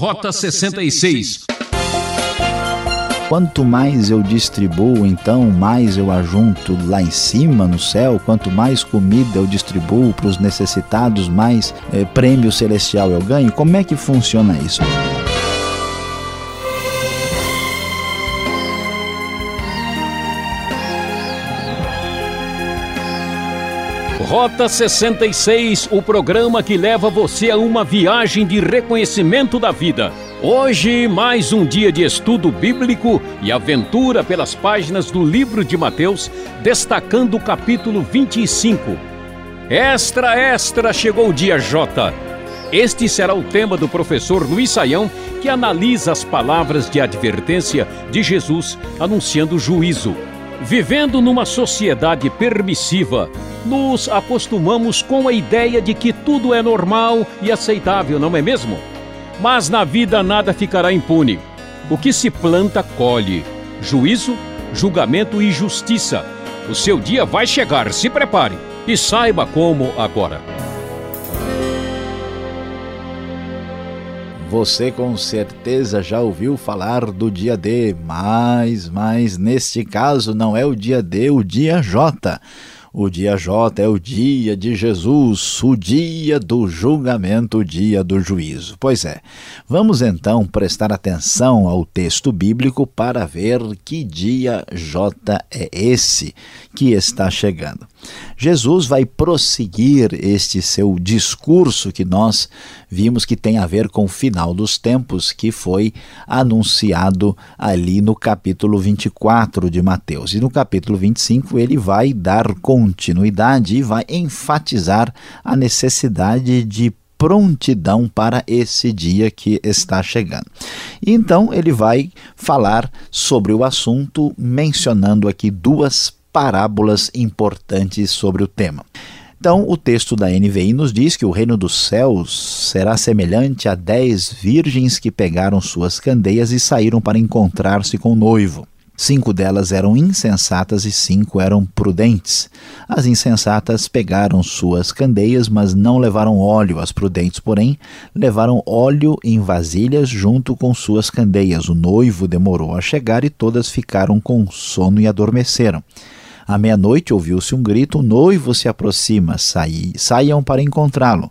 Rota 66. Quanto mais eu distribuo, então mais eu ajunto lá em cima no céu. Quanto mais comida eu distribuo para os necessitados, mais eh, prêmio celestial eu ganho. Como é que funciona isso? Rota 66, o programa que leva você a uma viagem de reconhecimento da vida. Hoje, mais um dia de estudo bíblico e aventura pelas páginas do livro de Mateus, destacando o capítulo 25. Extra, extra, chegou o dia J. Este será o tema do professor Luiz Saião, que analisa as palavras de advertência de Jesus anunciando juízo. Vivendo numa sociedade permissiva, nos acostumamos com a ideia de que tudo é normal e aceitável, não é mesmo? Mas na vida nada ficará impune. O que se planta, colhe. Juízo, julgamento e justiça. O seu dia vai chegar, se prepare e saiba como agora. Você com certeza já ouviu falar do dia D, mas, mas neste caso não é o dia D, o dia J. O dia J é o dia de Jesus, o dia do julgamento, o dia do juízo. Pois é, vamos então prestar atenção ao texto bíblico para ver que dia J é esse que está chegando. Jesus vai prosseguir este seu discurso que nós vimos que tem a ver com o final dos tempos, que foi anunciado ali no capítulo 24 de Mateus. E no capítulo 25 ele vai dar continuidade e vai enfatizar a necessidade de prontidão para esse dia que está chegando. Então ele vai falar sobre o assunto, mencionando aqui duas parábolas importantes sobre o tema. Então, o texto da NVI nos diz que o reino dos céus será semelhante a dez virgens que pegaram suas candeias e saíram para encontrar-se com o noivo. Cinco delas eram insensatas e cinco eram prudentes. As insensatas pegaram suas candeias, mas não levaram óleo. As prudentes, porém, levaram óleo em vasilhas junto com suas candeias. O noivo demorou a chegar e todas ficaram com sono e adormeceram. À meia-noite ouviu-se um grito: o noivo se aproxima, saiam para encontrá-lo.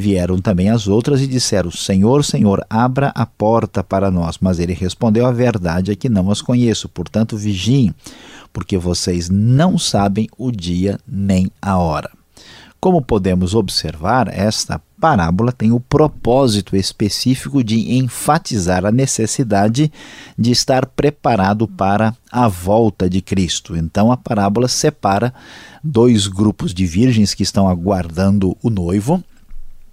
Vieram também as outras e disseram: Senhor, Senhor, abra a porta para nós. Mas ele respondeu: A verdade é que não as conheço, portanto vigiem, porque vocês não sabem o dia nem a hora. Como podemos observar, esta parábola tem o propósito específico de enfatizar a necessidade de estar preparado para a volta de Cristo. Então a parábola separa dois grupos de virgens que estão aguardando o noivo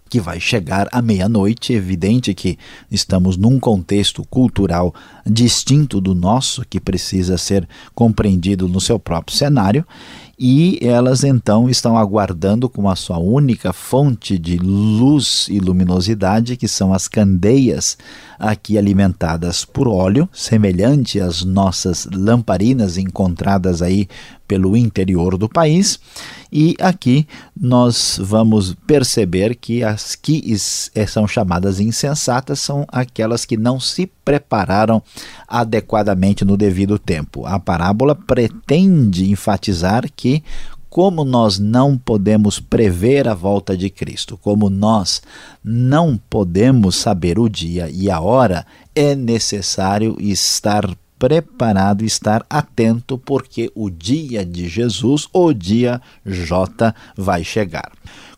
que vai chegar à meia-noite. É evidente que estamos num contexto cultural distinto do nosso, que precisa ser compreendido no seu próprio cenário, e elas então estão aguardando com a sua única fonte de luz e luminosidade, que são as candeias aqui alimentadas por óleo, semelhante às nossas lamparinas encontradas aí pelo interior do país. E aqui nós vamos perceber que as que eh, são chamadas insensatas são aquelas que não se prepararam adequadamente no devido tempo. A parábola pretende enfatizar que como nós não podemos prever a volta de Cristo, como nós não podemos saber o dia e a hora, é necessário estar preparado, estar atento, porque o dia de Jesus, o dia J, vai chegar.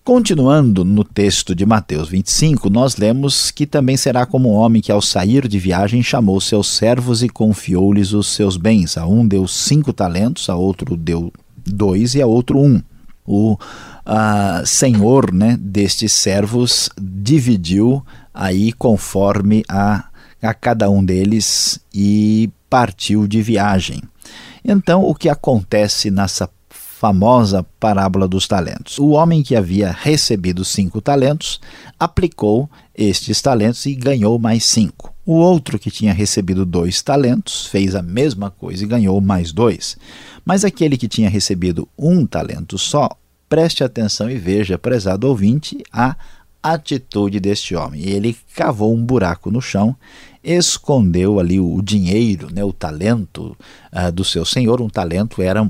Continuando no texto de Mateus 25, nós lemos que também será como um homem que, ao sair de viagem, chamou seus servos e confiou-lhes os seus bens. A um deu cinco talentos, a outro deu dois e a outro um. O a, senhor né, destes servos dividiu aí conforme a a cada um deles e partiu de viagem. Então, o que acontece nessa famosa parábola dos talentos? O homem que havia recebido cinco talentos aplicou estes talentos e ganhou mais cinco. O outro que tinha recebido dois talentos fez a mesma coisa e ganhou mais dois. Mas aquele que tinha recebido um talento só, preste atenção e veja, prezado ouvinte, a atitude deste homem. Ele cavou um buraco no chão escondeu ali o dinheiro, né, o talento uh, do seu senhor. Um talento era uh,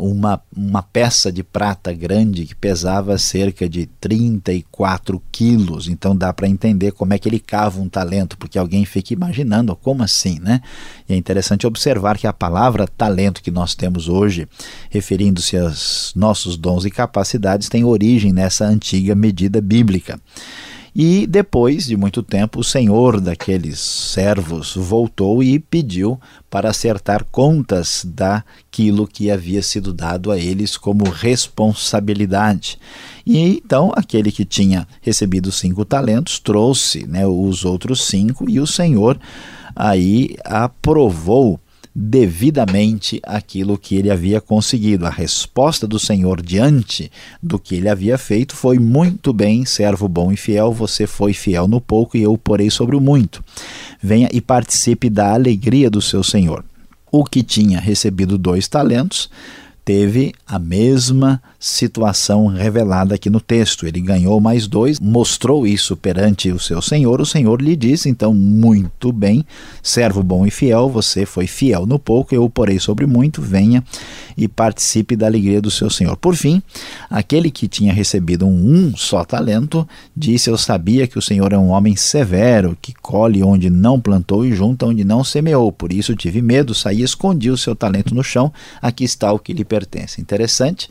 uma, uma peça de prata grande que pesava cerca de 34 quilos. Então dá para entender como é que ele cava um talento, porque alguém fica imaginando como assim, né? E é interessante observar que a palavra talento que nós temos hoje, referindo-se aos nossos dons e capacidades, tem origem nessa antiga medida bíblica. E depois de muito tempo, o senhor daqueles servos voltou e pediu para acertar contas daquilo que havia sido dado a eles como responsabilidade. E então aquele que tinha recebido cinco talentos trouxe né, os outros cinco e o senhor aí aprovou devidamente aquilo que ele havia conseguido. A resposta do Senhor diante do que ele havia feito foi: Muito bem, servo bom e fiel, você foi fiel no pouco e eu o porei sobre o muito. Venha e participe da alegria do seu Senhor. O que tinha recebido dois talentos teve a mesma situação revelada aqui no texto. Ele ganhou mais dois, mostrou isso perante o seu senhor. O senhor lhe disse: então, muito bem, servo bom e fiel, você foi fiel no pouco, eu o porei sobre muito, venha e participe da alegria do seu senhor. Por fim, aquele que tinha recebido um, só talento disse: Eu sabia que o senhor é um homem severo, que colhe onde não plantou e junta onde não semeou. Por isso tive medo, saí e escondi o seu talento no chão. Aqui está o que lhe pertence. Interessante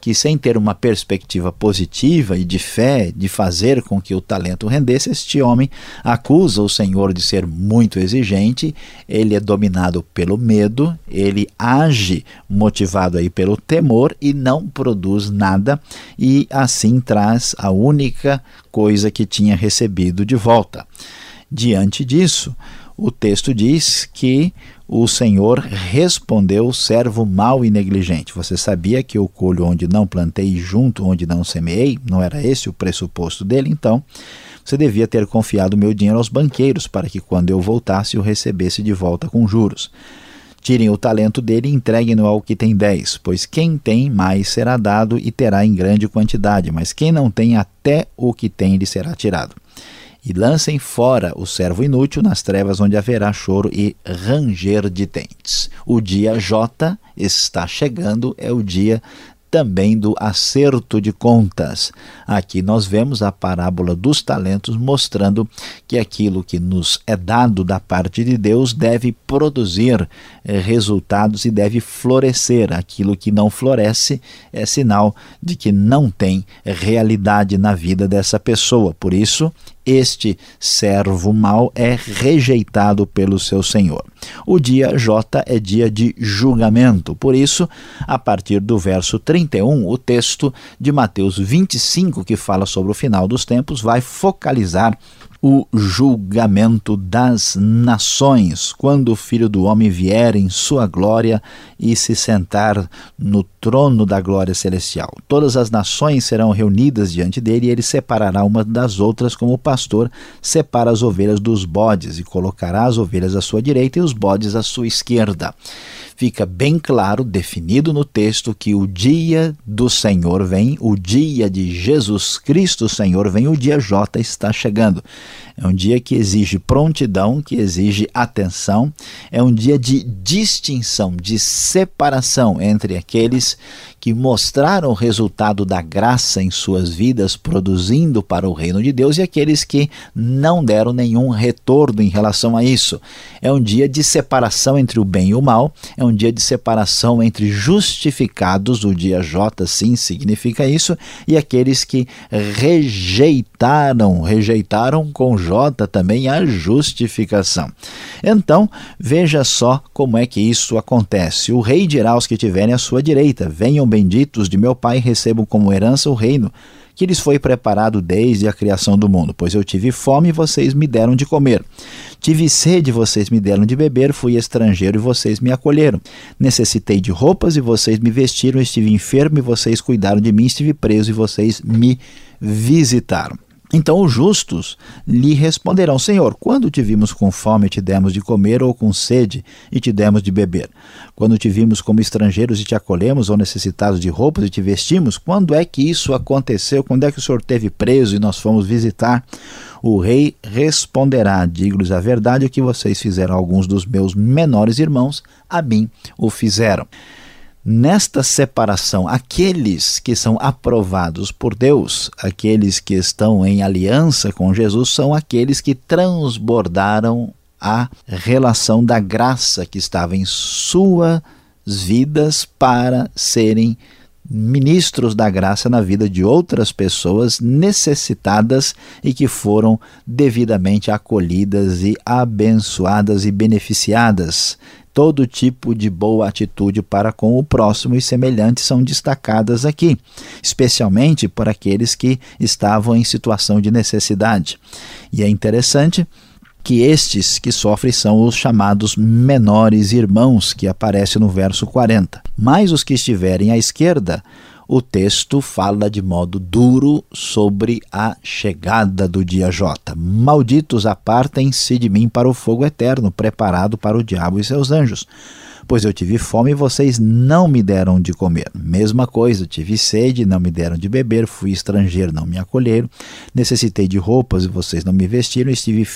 que, sem ter uma perspectiva positiva e de fé de fazer com que o talento rendesse, este homem acusa o Senhor de ser muito exigente, ele é dominado pelo medo, ele age motivado aí pelo temor e não produz nada, e assim traz a única coisa que tinha recebido de volta. Diante disso, o texto diz que o Senhor respondeu, servo mau e negligente. Você sabia que eu colho onde não plantei e junto onde não semeei? Não era esse o pressuposto dele? Então, você devia ter confiado meu dinheiro aos banqueiros para que quando eu voltasse o recebesse de volta com juros. Tirem o talento dele e entreguem-no ao que tem dez, pois quem tem mais será dado e terá em grande quantidade, mas quem não tem até o que tem lhe será tirado e lancem fora o servo inútil nas trevas onde haverá choro e ranger de dentes. O dia J está chegando, é o dia também do acerto de contas. Aqui nós vemos a parábola dos talentos mostrando que aquilo que nos é dado da parte de Deus deve produzir eh, resultados e deve florescer. Aquilo que não floresce é sinal de que não tem realidade na vida dessa pessoa. Por isso, este servo mau é rejeitado pelo seu senhor. O dia J é dia de julgamento. Por isso, a partir do verso 31, o texto de Mateus 25, que fala sobre o final dos tempos, vai focalizar o julgamento das nações, quando o Filho do Homem vier em sua glória e se sentar no trono da glória celestial. Todas as nações serão reunidas diante dele e ele separará uma das outras, como o pastor separa as ovelhas dos bodes, e colocará as ovelhas à sua direita e os bodes à sua esquerda fica bem claro, definido no texto, que o dia do Senhor vem, o dia de Jesus Cristo Senhor vem, o dia J está chegando. É um dia que exige prontidão, que exige atenção, é um dia de distinção, de separação entre aqueles que mostraram o resultado da graça em suas vidas, produzindo para o reino de Deus, e aqueles que não deram nenhum retorno em relação a isso. É um dia de separação entre o bem e o mal, é um dia de separação entre justificados, o dia J sim significa isso, e aqueles que rejeitaram, rejeitaram com Também a justificação. Então, veja só como é que isso acontece. O rei dirá aos que tiverem à sua direita: Venham benditos de meu Pai, recebam como herança o reino que lhes foi preparado desde a criação do mundo. Pois eu tive fome e vocês me deram de comer. Tive sede e vocês me deram de beber. Fui estrangeiro e vocês me acolheram. Necessitei de roupas e vocês me vestiram. Estive enfermo e vocês cuidaram de mim. Estive preso e vocês me visitaram. Então os justos lhe responderão: Senhor, quando te vimos com fome e te demos de comer, ou com sede e te demos de beber? Quando te vimos como estrangeiros e te acolhemos, ou necessitados de roupas e te vestimos? Quando é que isso aconteceu? Quando é que o Senhor teve preso e nós fomos visitar? O rei responderá: Digo-lhes a verdade, o que vocês fizeram alguns dos meus menores irmãos, a mim o fizeram. Nesta separação, aqueles que são aprovados por Deus, aqueles que estão em aliança com Jesus, são aqueles que transbordaram a relação da graça que estava em suas vidas para serem ministros da graça na vida de outras pessoas necessitadas e que foram devidamente acolhidas e abençoadas e beneficiadas todo tipo de boa atitude para com o próximo e semelhantes são destacadas aqui, especialmente por aqueles que estavam em situação de necessidade. E é interessante que estes que sofrem são os chamados menores irmãos, que aparece no verso 40. Mas os que estiverem à esquerda, o texto fala de modo duro sobre a chegada do dia J. Malditos apartem-se de mim para o fogo eterno, preparado para o diabo e seus anjos. Pois eu tive fome e vocês não me deram de comer. Mesma coisa, tive sede não me deram de beber. Fui estrangeiro, não me acolheram. Necessitei de roupas e vocês não me vestiram. Estive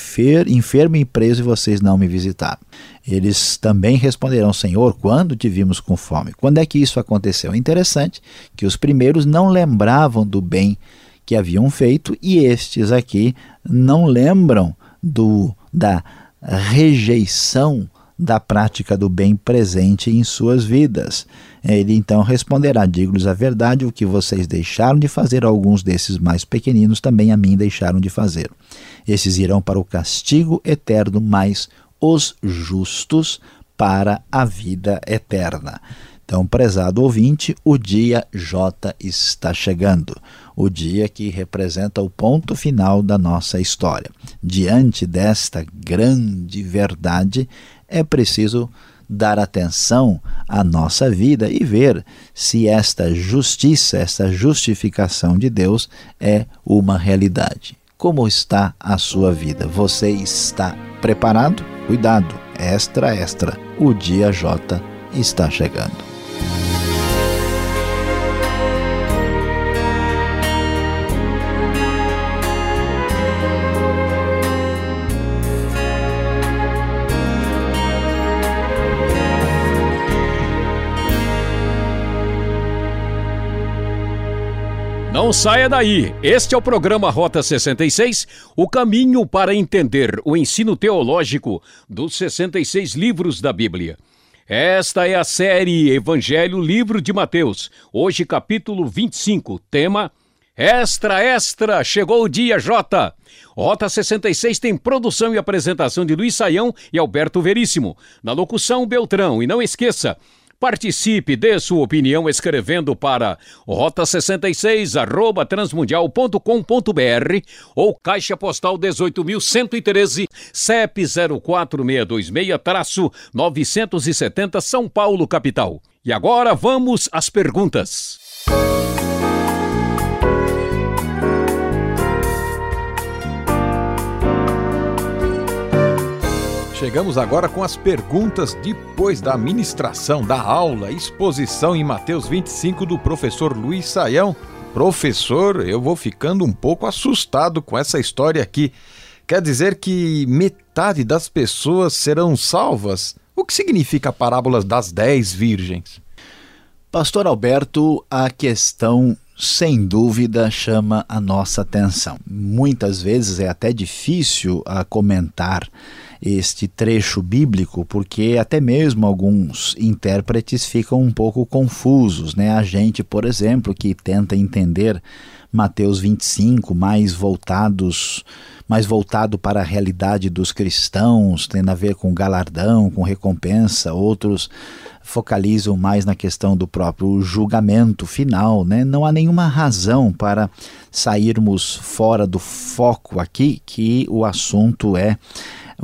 enfermo e preso e vocês não me visitaram. Eles também responderão: Senhor, quando te vimos com fome? Quando é que isso aconteceu? É interessante que os primeiros não lembravam do bem que haviam feito e estes aqui não lembram do da rejeição da prática do bem presente em suas vidas. Ele então responderá: Digo-lhes a verdade, o que vocês deixaram de fazer, alguns desses mais pequeninos também a mim deixaram de fazer. Esses irão para o castigo eterno, mas os justos para a vida eterna. Então, prezado ouvinte, o dia J está chegando, o dia que representa o ponto final da nossa história. Diante desta grande verdade, é preciso dar atenção à nossa vida e ver se esta justiça, esta justificação de Deus é uma realidade. Como está a sua vida? Você está preparado? Cuidado, extra, extra, o dia J está chegando. Não saia daí. Este é o programa Rota 66, o caminho para entender o ensino teológico dos 66 livros da Bíblia. Esta é a série Evangelho Livro de Mateus, hoje capítulo 25, tema Extra, extra, chegou o dia J. Rota 66 tem produção e apresentação de Luiz Saião e Alberto Veríssimo. Na locução, Beltrão. E não esqueça, Participe, dê sua opinião escrevendo para rota66 arroba transmundial.com.br ou Caixa Postal 18.113 CEP 04626-970 São Paulo, capital. E agora vamos às perguntas. Chegamos agora com as perguntas depois da ministração, da aula, exposição em Mateus 25 do professor Luiz Saião. Professor, eu vou ficando um pouco assustado com essa história aqui. Quer dizer que metade das pessoas serão salvas? O que significa a parábola das dez virgens? Pastor Alberto, a questão sem dúvida chama a nossa atenção. Muitas vezes é até difícil a comentar este trecho bíblico, porque até mesmo alguns intérpretes ficam um pouco confusos. Né? A gente, por exemplo, que tenta entender Mateus 25, mais voltados mais voltado para a realidade dos cristãos, tendo a ver com galardão, com recompensa, outros focalizam mais na questão do próprio julgamento final, né? Não há nenhuma razão para sairmos fora do foco aqui, que o assunto é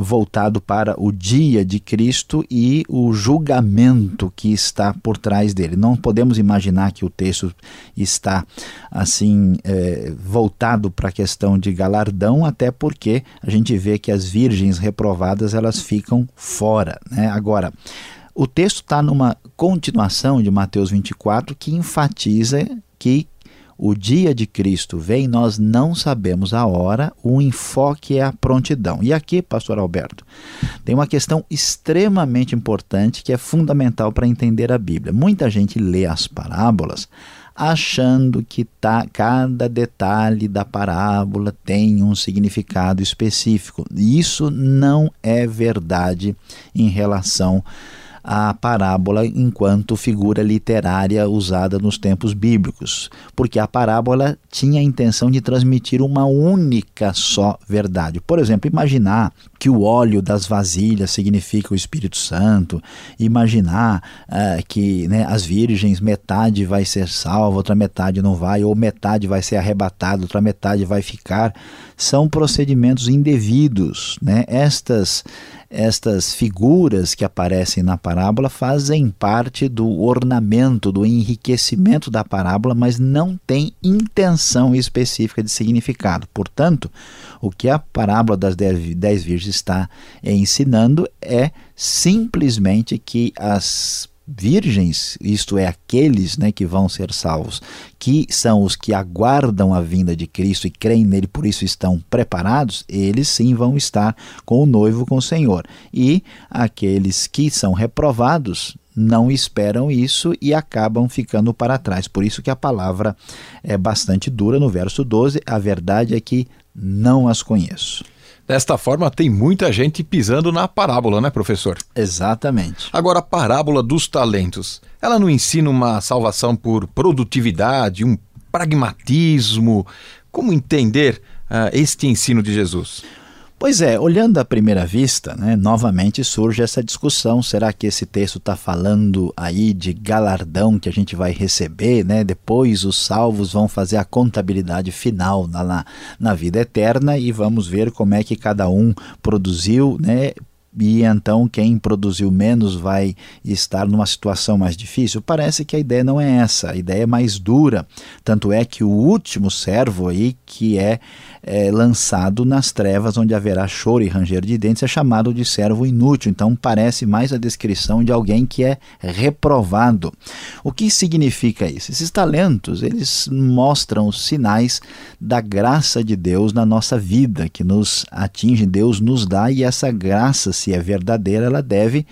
voltado para o dia de Cristo e o julgamento que está por trás dele. Não podemos imaginar que o texto está assim é, voltado para a questão de galardão, até porque a gente vê que as virgens reprovadas elas ficam fora. Né? Agora, o texto está numa continuação de Mateus 24 que enfatiza que o dia de Cristo vem, nós não sabemos a hora, o enfoque é a prontidão. E aqui, pastor Alberto, tem uma questão extremamente importante que é fundamental para entender a Bíblia. Muita gente lê as parábolas achando que tá, cada detalhe da parábola tem um significado específico. Isso não é verdade em relação a parábola enquanto figura literária usada nos tempos bíblicos, porque a parábola tinha a intenção de transmitir uma única só verdade. Por exemplo, imaginar que o óleo das vasilhas significa o Espírito Santo, imaginar uh, que né, as virgens, metade vai ser salva, outra metade não vai, ou metade vai ser arrebatada, outra metade vai ficar, são procedimentos indevidos. Né? Estas estas figuras que aparecem na parábola fazem parte do ornamento, do enriquecimento da parábola, mas não têm intenção específica de significado. Portanto, o que a parábola das dez virgens está ensinando é simplesmente que as virgens, isto é, aqueles né, que vão ser salvos, que são os que aguardam a vinda de Cristo e creem nele, por isso estão preparados, eles sim vão estar com o noivo, com o Senhor. E aqueles que são reprovados, não esperam isso e acabam ficando para trás. Por isso que a palavra é bastante dura no verso 12, a verdade é que não as conheço. Desta forma, tem muita gente pisando na parábola, né, professor? Exatamente. Agora, a parábola dos talentos, ela não ensina uma salvação por produtividade, um pragmatismo? Como entender uh, este ensino de Jesus? Pois é, olhando à primeira vista, né, novamente surge essa discussão. Será que esse texto está falando aí de galardão que a gente vai receber? Né? Depois os salvos vão fazer a contabilidade final na, na, na vida eterna e vamos ver como é que cada um produziu né, e então quem produziu menos vai estar numa situação mais difícil? Parece que a ideia não é essa, a ideia é mais dura. Tanto é que o último servo aí, que é, é lançado nas trevas, onde haverá choro e ranger de dentes, é chamado de servo inútil. Então parece mais a descrição de alguém que é reprovado. O que significa isso? Esses talentos, eles mostram os sinais da graça de Deus na nossa vida, que nos atinge, Deus nos dá, e essa graça se é verdadeira, ela deve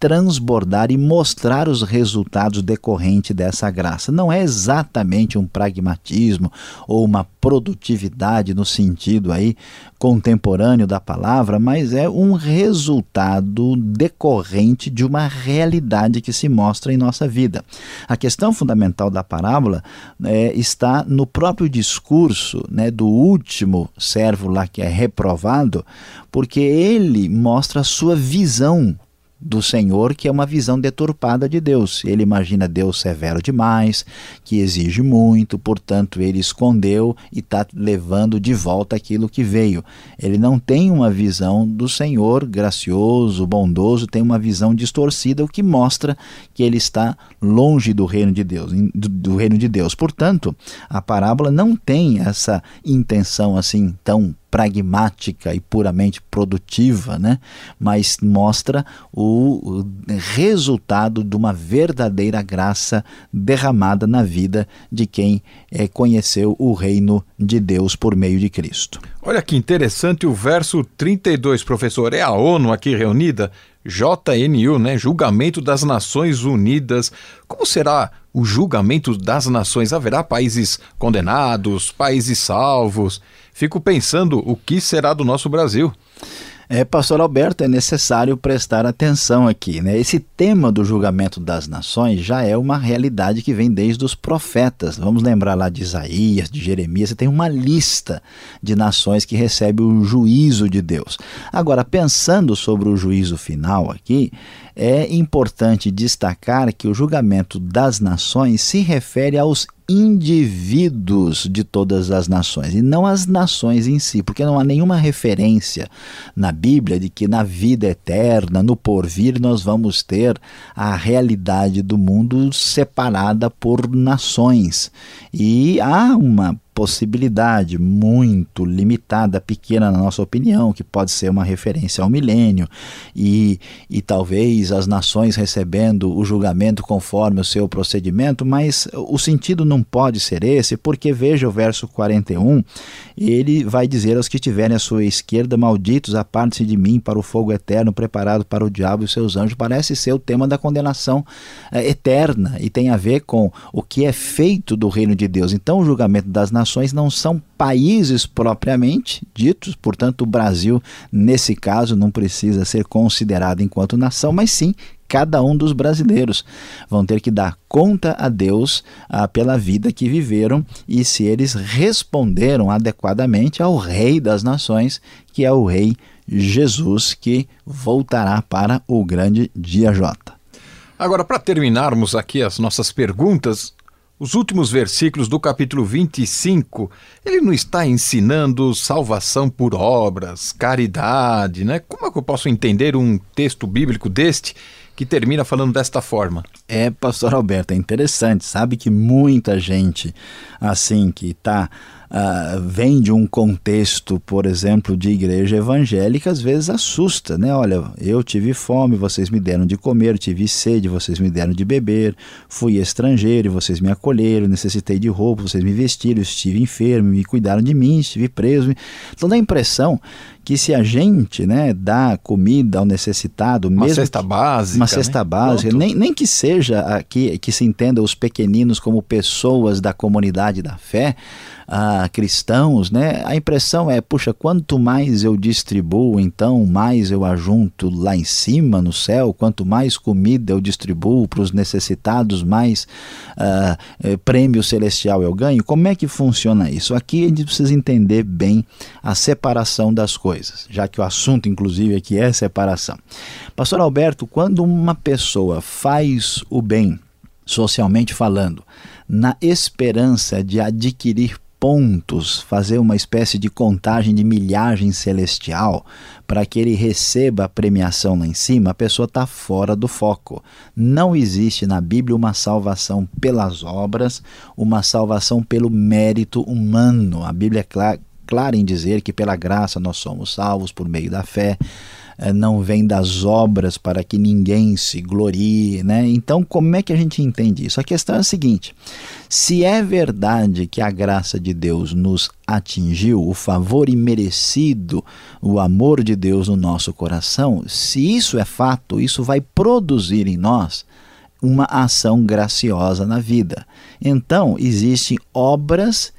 transbordar e mostrar os resultados decorrentes dessa graça. Não é exatamente um pragmatismo ou uma produtividade no sentido aí contemporâneo da palavra, mas é um resultado decorrente de uma realidade que se mostra em nossa vida. A questão fundamental da parábola é, está no próprio discurso né, do último servo lá que é reprovado, porque ele mostra a sua visão do Senhor, que é uma visão deturpada de Deus. Ele imagina Deus severo demais, que exige muito, portanto, ele escondeu e está levando de volta aquilo que veio. Ele não tem uma visão do Senhor gracioso, bondoso, tem uma visão distorcida, o que mostra que ele está longe do reino de Deus, do, reino de Deus. Portanto, a parábola não tem essa intenção assim tão pragmática e puramente produtiva, né? mas mostra o resultado de uma verdadeira graça derramada na vida de quem é, conheceu o reino de Deus por meio de Cristo. Olha que interessante o verso 32, professor. É a ONU aqui reunida, JNU, né? Julgamento das Nações Unidas. Como será o julgamento das nações? Haverá países condenados, países salvos? Fico pensando o que será do nosso Brasil. É, pastor Alberto, é necessário prestar atenção aqui. Né? Esse tema do julgamento das nações já é uma realidade que vem desde os profetas. Vamos lembrar lá de Isaías, de Jeremias, você tem uma lista de nações que recebem o juízo de Deus. Agora, pensando sobre o juízo final aqui, é importante destacar que o julgamento das nações se refere aos indivíduos de todas as nações e não as nações em si, porque não há nenhuma referência na Bíblia de que na vida eterna, no porvir, nós vamos ter a realidade do mundo separada por nações. E há uma possibilidade muito limitada, pequena na nossa opinião, que pode ser uma referência ao milênio e, e talvez as nações recebendo o julgamento conforme o seu procedimento, mas o sentido não pode ser esse, porque veja o verso 41, ele vai dizer aos que tiverem à sua esquerda, malditos, aparte-se de mim para o fogo eterno preparado para o diabo e seus anjos. Parece ser o tema da condenação é, eterna e tem a ver com o que é feito do reino de Deus. Então, o julgamento das nações nações não são países propriamente ditos, portanto, o Brasil, nesse caso, não precisa ser considerado enquanto nação, mas sim cada um dos brasileiros vão ter que dar conta a Deus ah, pela vida que viveram e se eles responderam adequadamente ao Rei das Nações, que é o Rei Jesus, que voltará para o grande dia J. Agora, para terminarmos aqui as nossas perguntas, os últimos versículos do capítulo 25, ele não está ensinando salvação por obras, caridade, né? Como é que eu posso entender um texto bíblico deste que termina falando desta forma? É, pastor Alberto, é interessante, sabe que muita gente assim que está uh, vem de um contexto, por exemplo, de igreja evangélica, às vezes assusta, né? Olha, eu tive fome, vocês me deram de comer, tive sede, vocês me deram de beber, fui estrangeiro e vocês me acolheram, necessitei de roupa, vocês me vestiram, estive enfermo, me cuidaram de mim, estive preso. Então dá a impressão que se a gente né, dá comida ao necessitado, uma mesmo cesta básica, uma cesta né? básica, nem, nem que seja aqui que se entenda os pequeninos como pessoas da comunidade da fé, a cristãos, né, a impressão é, puxa, quanto mais eu distribuo, então mais eu ajunto lá em cima no céu, quanto mais comida eu distribuo para os necessitados, mais uh, prêmio celestial eu ganho. Como é que funciona isso? Aqui a gente precisa entender bem a separação das coisas, já que o assunto, inclusive, aqui é separação. Pastor Alberto, quando uma pessoa faz o bem, socialmente falando, na esperança de adquirir pontos, fazer uma espécie de contagem de milhagem celestial para que ele receba a premiação lá em cima, a pessoa está fora do foco. Não existe na Bíblia uma salvação pelas obras, uma salvação pelo mérito humano. A Bíblia é clara, clara em dizer que pela graça nós somos salvos por meio da fé. É, não vem das obras para que ninguém se glorie, né? Então, como é que a gente entende isso? A questão é a seguinte: se é verdade que a graça de Deus nos atingiu, o favor imerecido, o amor de Deus no nosso coração, se isso é fato, isso vai produzir em nós uma ação graciosa na vida. Então, existem obras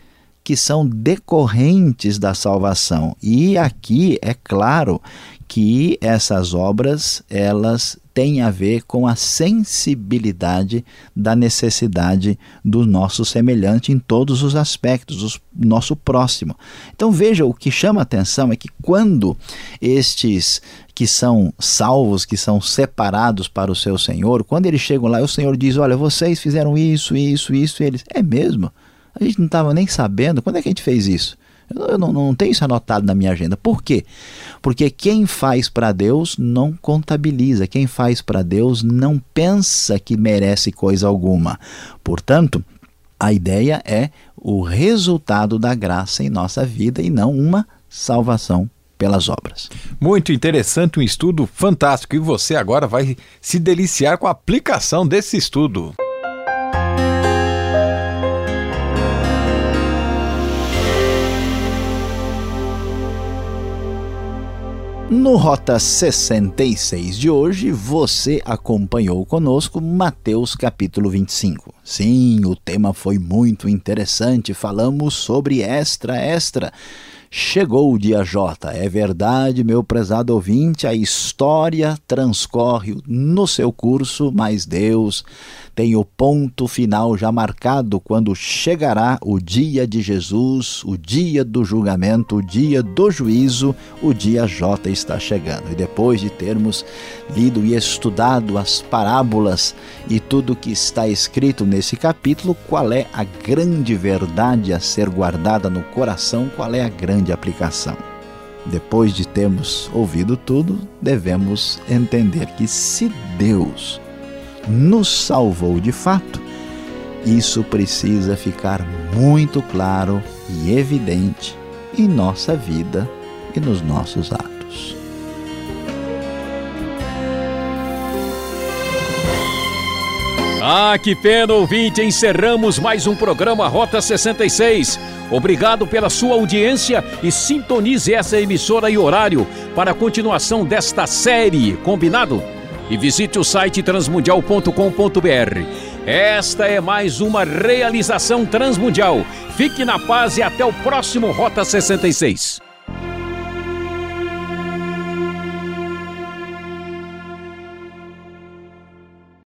que são decorrentes da salvação. E aqui é claro que essas obras elas têm a ver com a sensibilidade da necessidade do nosso semelhante em todos os aspectos, o nosso próximo. Então veja, o que chama atenção é que quando estes que são salvos, que são separados para o seu Senhor, quando eles chegam lá, o Senhor diz: Olha, vocês fizeram isso, isso, isso, e eles, é mesmo? A gente não estava nem sabendo. Quando é que a gente fez isso? Eu não, não tenho isso anotado na minha agenda. Por quê? Porque quem faz para Deus não contabiliza, quem faz para Deus não pensa que merece coisa alguma. Portanto, a ideia é o resultado da graça em nossa vida e não uma salvação pelas obras. Muito interessante, um estudo fantástico. E você agora vai se deliciar com a aplicação desse estudo. No Rota 66 de hoje, você acompanhou conosco Mateus capítulo 25. Sim, o tema foi muito interessante. Falamos sobre extra extra. Chegou o dia J. É verdade, meu prezado ouvinte, a história transcorre no seu curso, mas Deus tem o ponto final já marcado quando chegará o dia de Jesus, o dia do julgamento, o dia do juízo, o dia J está chegando. E depois de termos lido e estudado as parábolas e tudo que está escrito nesse capítulo, qual é a grande verdade a ser guardada no coração, qual é a grande aplicação? Depois de termos ouvido tudo, devemos entender que se Deus nos salvou de fato, isso precisa ficar muito claro e evidente em nossa vida e nos nossos atos. Ah, que pena, ouvinte! Encerramos mais um programa Rota 66. Obrigado pela sua audiência e sintonize essa emissora e horário para a continuação desta série, combinado? E visite o site transmundial.com.br. Esta é mais uma realização transmundial. Fique na paz e até o próximo Rota 66.